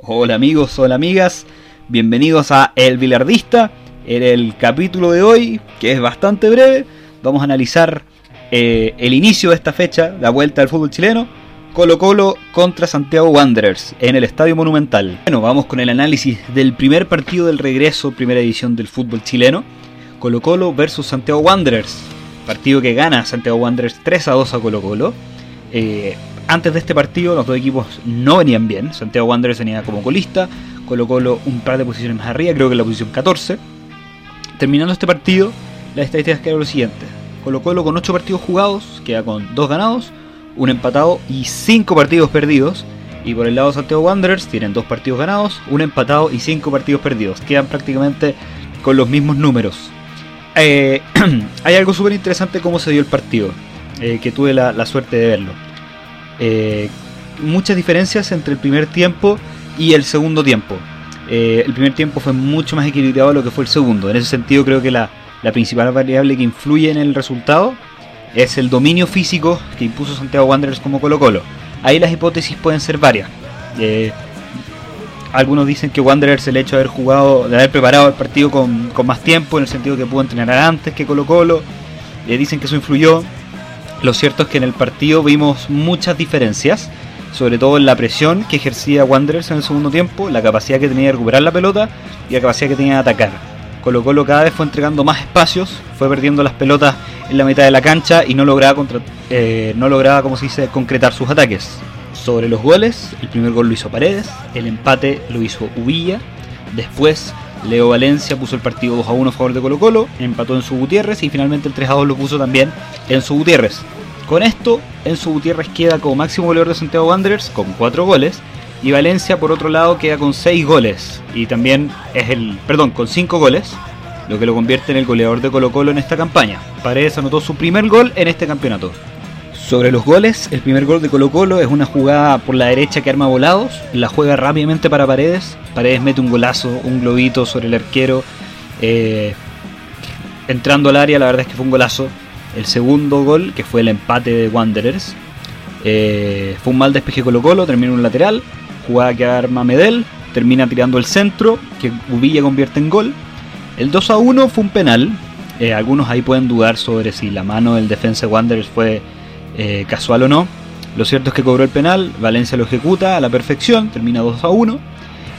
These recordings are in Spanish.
Hola amigos, hola amigas, bienvenidos a El Bilardista. En el capítulo de hoy, que es bastante breve, vamos a analizar eh, el inicio de esta fecha, la vuelta al fútbol chileno, Colo Colo contra Santiago Wanderers en el Estadio Monumental. Bueno, vamos con el análisis del primer partido del regreso, primera edición del fútbol chileno, Colo Colo versus Santiago Wanderers, partido que gana Santiago Wanderers 3 a 2 a Colo Colo. Eh, antes de este partido los dos equipos no venían bien. Santiago Wanderers venía como colista, Colo un par de posiciones más arriba, creo que en la posición 14. Terminando este partido, las estadísticas quedan lo siguiente. Colo con 8 partidos jugados, queda con 2 ganados, un empatado y 5 partidos perdidos. Y por el lado de Santiago Wanderers tienen 2 partidos ganados, un empatado y 5 partidos perdidos. Quedan prácticamente con los mismos números. Eh, hay algo súper interesante cómo se dio el partido, eh, que tuve la suerte de verlo eh, muchas diferencias entre el primer tiempo y el segundo tiempo. Eh, el primer tiempo fue mucho más equilibrado de lo que fue el segundo. En ese sentido creo que la, principal variable que influye en el resultado es el dominio físico que impuso Santiago Wanderers como Colo Colo. Ahí las hipótesis pueden ser varias. Eh, algunos dicen que Wanderers el hecho de haber jugado, de haber preparado el partido con, más tiempo, en el sentido que pudo entrenar antes que Colo Colo, dicen que eso influyó. Lo cierto es que en el partido vimos muchas diferencias, sobre todo en la presión que ejercía Wanderers en el segundo tiempo, la capacidad que tenía de recuperar la pelota y la capacidad que tenía de atacar. Colo cada vez fue entregando más espacios, fue perdiendo las pelotas en la mitad de la cancha y no lograba, contra, eh, no lograba como se dice, concretar sus ataques. Sobre los goles, el primer gol lo hizo Paredes, el empate lo hizo Ubilla, después Leo Valencia puso el partido 2 a 1 a favor de Colo Colo, empató en su Gutiérrez y finalmente el 3 a 2 lo puso también en su Gutiérrez. Con esto, Enzo Gutiérrez queda como máximo goleador de Santiago Wanderers con 4 goles. Y Valencia, por otro lado, queda con 6 goles. Y también es el. Perdón, con 5 goles. Lo que lo convierte en el goleador de Colo Colo en esta campaña. Paredes anotó su primer gol en este campeonato. Sobre los goles, el primer gol de Colo Colo es una jugada por la derecha que arma volados. La juega rápidamente para Paredes. Paredes mete un golazo, un globito sobre el arquero. Eh, entrando al área, la verdad es que fue un golazo. El segundo gol, que fue el empate de Wanderers, eh, fue un mal despeje Colo Colo, termina un lateral, jugada que arma Medel, termina tirando el centro, que Ubilla convierte en gol. El 2 a 1 fue un penal, eh, algunos ahí pueden dudar sobre si la mano del defensa de Wanderers fue eh, casual o no. Lo cierto es que cobró el penal, Valencia lo ejecuta a la perfección, termina 2 a 1.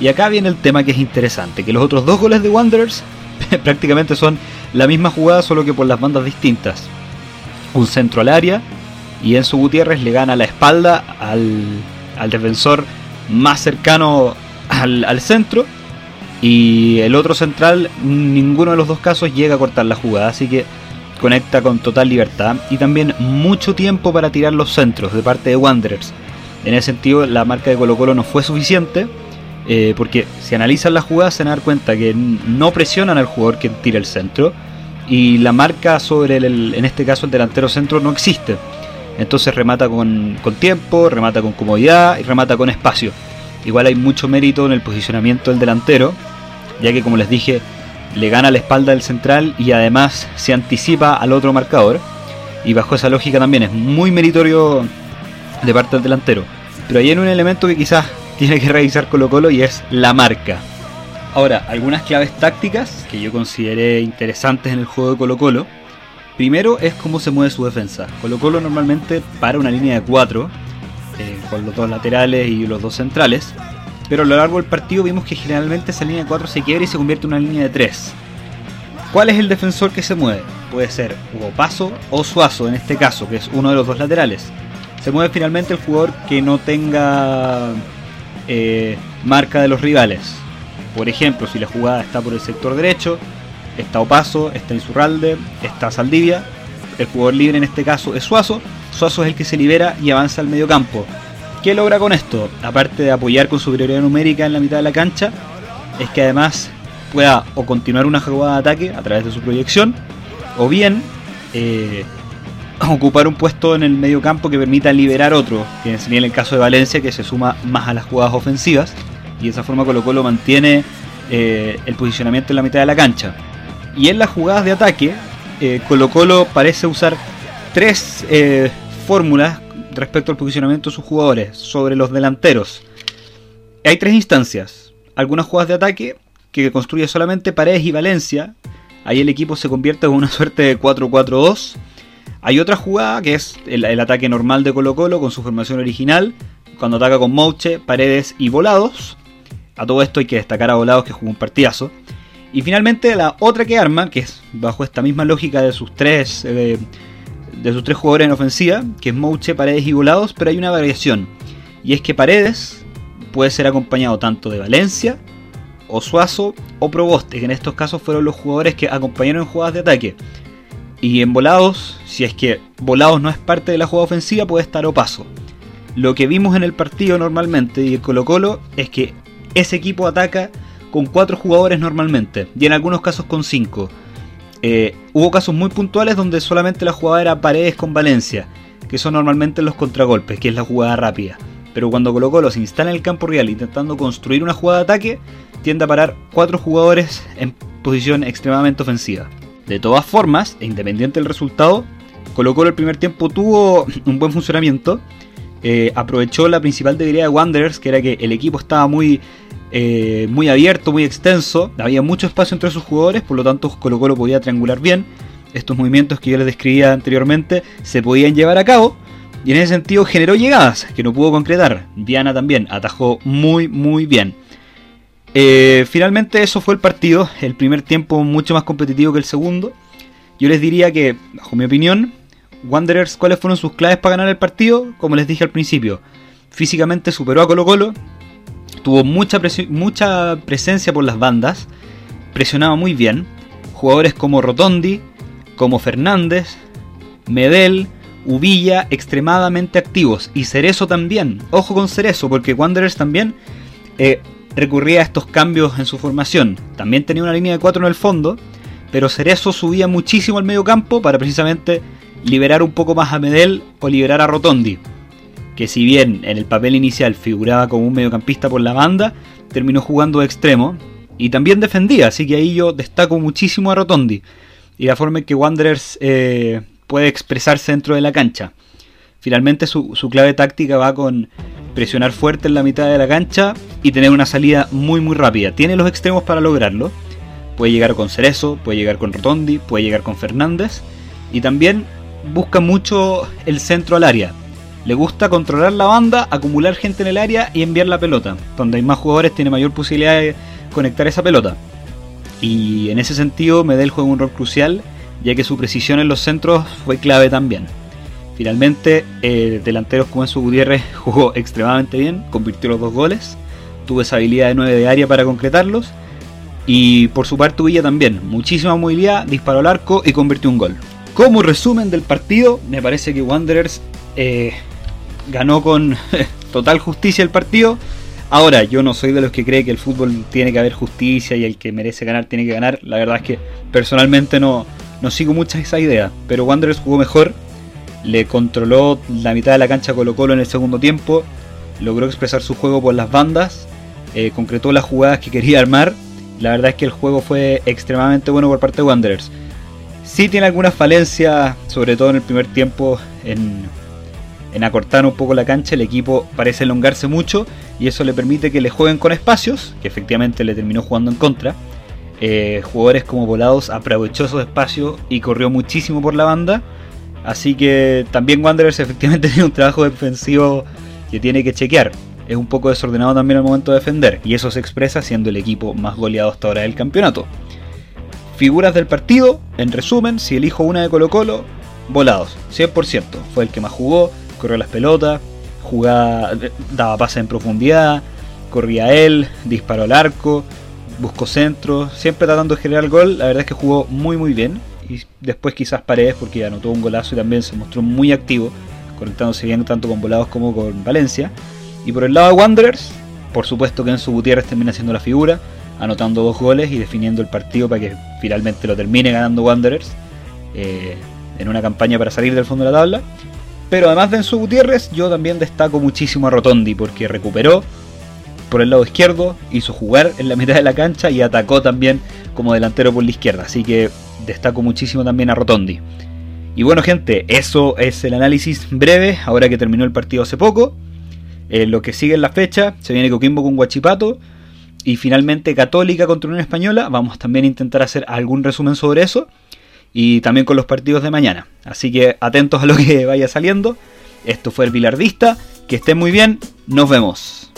Y acá viene el tema que es interesante, que los otros dos goles de Wanderers prácticamente son la misma jugada solo que por las bandas distintas un centro al área y Enzo Gutiérrez le gana la espalda al, defensor más cercano al, centro y el otro central, ninguno de los dos casos llega a cortar la jugada, así que conecta con total libertad y también mucho tiempo para tirar los centros de parte de Wanderers. En ese sentido, la marca de Colo Colo no fue suficiente, eh, porque si analizan la jugada se van a dar cuenta que no presionan al jugador que tira el centro, y la marca sobre el, en este caso el delantero centro no existe. Entonces remata con, tiempo, remata con comodidad y remata con espacio. Igual hay mucho mérito en el posicionamiento del delantero, ya que como les dije, le gana la espalda del central y además se anticipa al otro marcador. Y bajo esa lógica también es muy meritorio de parte del delantero. Pero hay un elemento que quizás tiene que revisar Colo Colo y es la marca. Ahora, algunas claves tácticas que yo consideré interesantes en el juego de Colo Colo. Primero es cómo se mueve su defensa. Colo Colo normalmente para una línea de 4, eh, con los dos laterales y los dos centrales. Pero a lo largo del partido vimos que generalmente esa línea de 4 se quiebra y se convierte en una línea de 3. ¿Cuál es el defensor que se mueve? Puede ser Hugo Paso o Suazo en este caso, que es uno de los dos laterales. Se mueve finalmente el jugador que no tenga eh, marca de los rivales. Por ejemplo, si la jugada está por el sector derecho, está Opaso, está Insurralde, está Saldivia, el jugador libre en este caso es Suazo, Suazo es el que se libera y avanza al medio campo. ¿Qué logra con esto? Aparte de apoyar con superioridad numérica en la mitad de la cancha, es que además pueda o continuar una jugada de ataque a través de su proyección, o bien eh, ocupar un puesto en el medio campo que permita liberar otro, que en el caso de Valencia, que se suma más a las jugadas ofensivas y de esa forma Colo Colo mantiene eh, el posicionamiento en la mitad de la cancha. Y en las jugadas de ataque, eh, Colo Colo parece usar tres fórmulas respecto al posicionamiento de sus jugadores sobre los delanteros. hay tres instancias. Algunas jugadas de ataque que construye solamente Paredes y Valencia. Ahí el equipo se convierte en una suerte de 4-4-2. Hay otra jugada que es el, ataque normal de Colo Colo con su formación original. Cuando ataca con Mouche, Paredes y Volados. A todo esto hay que destacar a Volados que jugó un partidazo. Y finalmente la otra que arma, que es bajo esta misma lógica de sus tres, eh, de sus tres jugadores en ofensiva, que es Mouche, Paredes y Volados, pero hay una variación. Y es que Paredes puede ser acompañado tanto de Valencia, o Suazo, o Proboste, que en estos casos fueron los jugadores que acompañaron en jugadas de ataque. Y en Volados, si es que Volados no es parte de la jugada ofensiva, puede estar Opaso. Lo que vimos en el partido normalmente y el Colo Colo es que ese equipo ataca con cuatro jugadores normalmente, y en algunos casos con cinco. Eh, hubo casos muy puntuales donde solamente la jugada era paredes con Valencia, que son normalmente los contragolpes, que es la jugada rápida. Pero cuando Colo Colo se instala en el campo real intentando construir una jugada de ataque, tiende a parar cuatro jugadores en posición extremadamente ofensiva. De todas formas, e independiente del resultado, Colo Colo el primer tiempo tuvo un buen funcionamiento. Eh, aprovechó la principal debilidad de Wanderers, que era que el equipo estaba muy eh, muy abierto, muy extenso, había mucho espacio entre sus jugadores, por lo tanto Colo Colo podía triangular bien. Estos movimientos que yo les describía anteriormente se podían llevar a cabo y en ese sentido generó llegadas que no pudo concretar. Diana también atajó muy muy bien. Eh, finalmente eso fue el partido, el primer tiempo mucho más competitivo que el segundo. Yo les diría que, bajo mi opinión, Wanderers, ¿cuáles fueron sus claves para ganar el partido? Como les dije al principio, físicamente superó a Colo Colo, Tuvo mucha, mucha presencia por las bandas, presionaba muy bien. Jugadores como Rotondi, como Fernández, Medel, Ubilla, extremadamente activos. Y Cerezo también. Ojo con Cerezo, porque Wanderers también eh, recurría a estos cambios en su formación. También tenía una línea de 4 en el fondo, pero Cerezo subía muchísimo al medio campo para precisamente liberar un poco más a Medel o liberar a Rotondi que si bien en el papel inicial figuraba como un mediocampista por la banda, terminó jugando de extremo y también defendía, así que ahí yo destaco muchísimo a Rotondi y la forma en que Wanderers eh, puede expresarse dentro de la cancha. Finalmente su, clave táctica va con presionar fuerte en la mitad de la cancha y tener una salida muy muy rápida. Tiene los extremos para lograrlo. Puede llegar con Cerezo, puede llegar con Rotondi, puede llegar con Fernández. Y también busca mucho el centro al área. Le gusta controlar la banda, acumular gente en el área y enviar la pelota. Donde hay más jugadores tiene mayor posibilidad de conectar esa pelota. Y en ese sentido Medel juega un rol crucial, ya que su precisión en los centros fue clave también. Finalmente, eh, delanteros como Enzo Gutiérrez jugó extremadamente bien, convirtió los dos goles, tuvo esa habilidad de 9 de área para concretarlos. Y por su parte Villa también, muchísima movilidad, disparó al arco y convirtió un gol. Como resumen del partido, me parece que Wanderers eh, ganó con total justicia el partido. Ahora, yo no soy de los que cree que el fútbol tiene que haber justicia y el que merece ganar tiene que ganar. La verdad es que personalmente no, no sigo mucho esa idea. Pero Wanderers jugó mejor, le controló la mitad de la cancha Colo Colo en el segundo tiempo, logró expresar su juego por las bandas, eh, concretó las jugadas que quería armar. La verdad es que el juego fue extremadamente bueno por parte de Wanderers. Sí tiene algunas falencias, sobre todo en el primer tiempo, en en acortar un poco la cancha, el equipo parece elongarse mucho y eso le permite que le jueguen con espacios, que efectivamente le terminó jugando en contra. Eh, jugadores como Volados aprovechó esos espacios y corrió muchísimo por la banda. Así que también Wanderers efectivamente tiene un trabajo defensivo que tiene que chequear. Es un poco desordenado también al momento de defender y eso se expresa siendo el equipo más goleado hasta ahora del campeonato. Figuras del partido, en resumen, si elijo una de Colo Colo, Volados, 100%, fue el que más jugó, corrió las pelotas, jugaba, daba pases en profundidad, corría él, disparó al arco, buscó centro, siempre tratando de generar el gol. La verdad es que jugó muy muy bien. Y después quizás Paredes porque anotó un golazo y también se mostró muy activo, conectándose bien tanto con Volados como con Valencia. Y por el lado de Wanderers, por supuesto que Enzo Gutiérrez termina siendo la figura, anotando dos goles y definiendo el partido para que finalmente lo termine ganando Wanderers eh, en una campaña para salir del fondo de la tabla. Pero además de Enzo Gutiérrez, yo también destaco muchísimo a Rotondi porque recuperó por el lado izquierdo, hizo jugar en la mitad de la cancha y atacó también como delantero por la izquierda. Así que destaco muchísimo también a Rotondi. Y bueno gente, eso es el análisis breve, ahora que terminó el partido hace poco. eh, lo que sigue en la fecha, se viene Coquimbo con Guachipato y finalmente Católica contra Unión Española. Vamos también a intentar hacer algún resumen sobre eso y también con los partidos de mañana. Así que atentos a lo que vaya saliendo. Esto fue el Bilardista. Que estén muy bien. Nos vemos.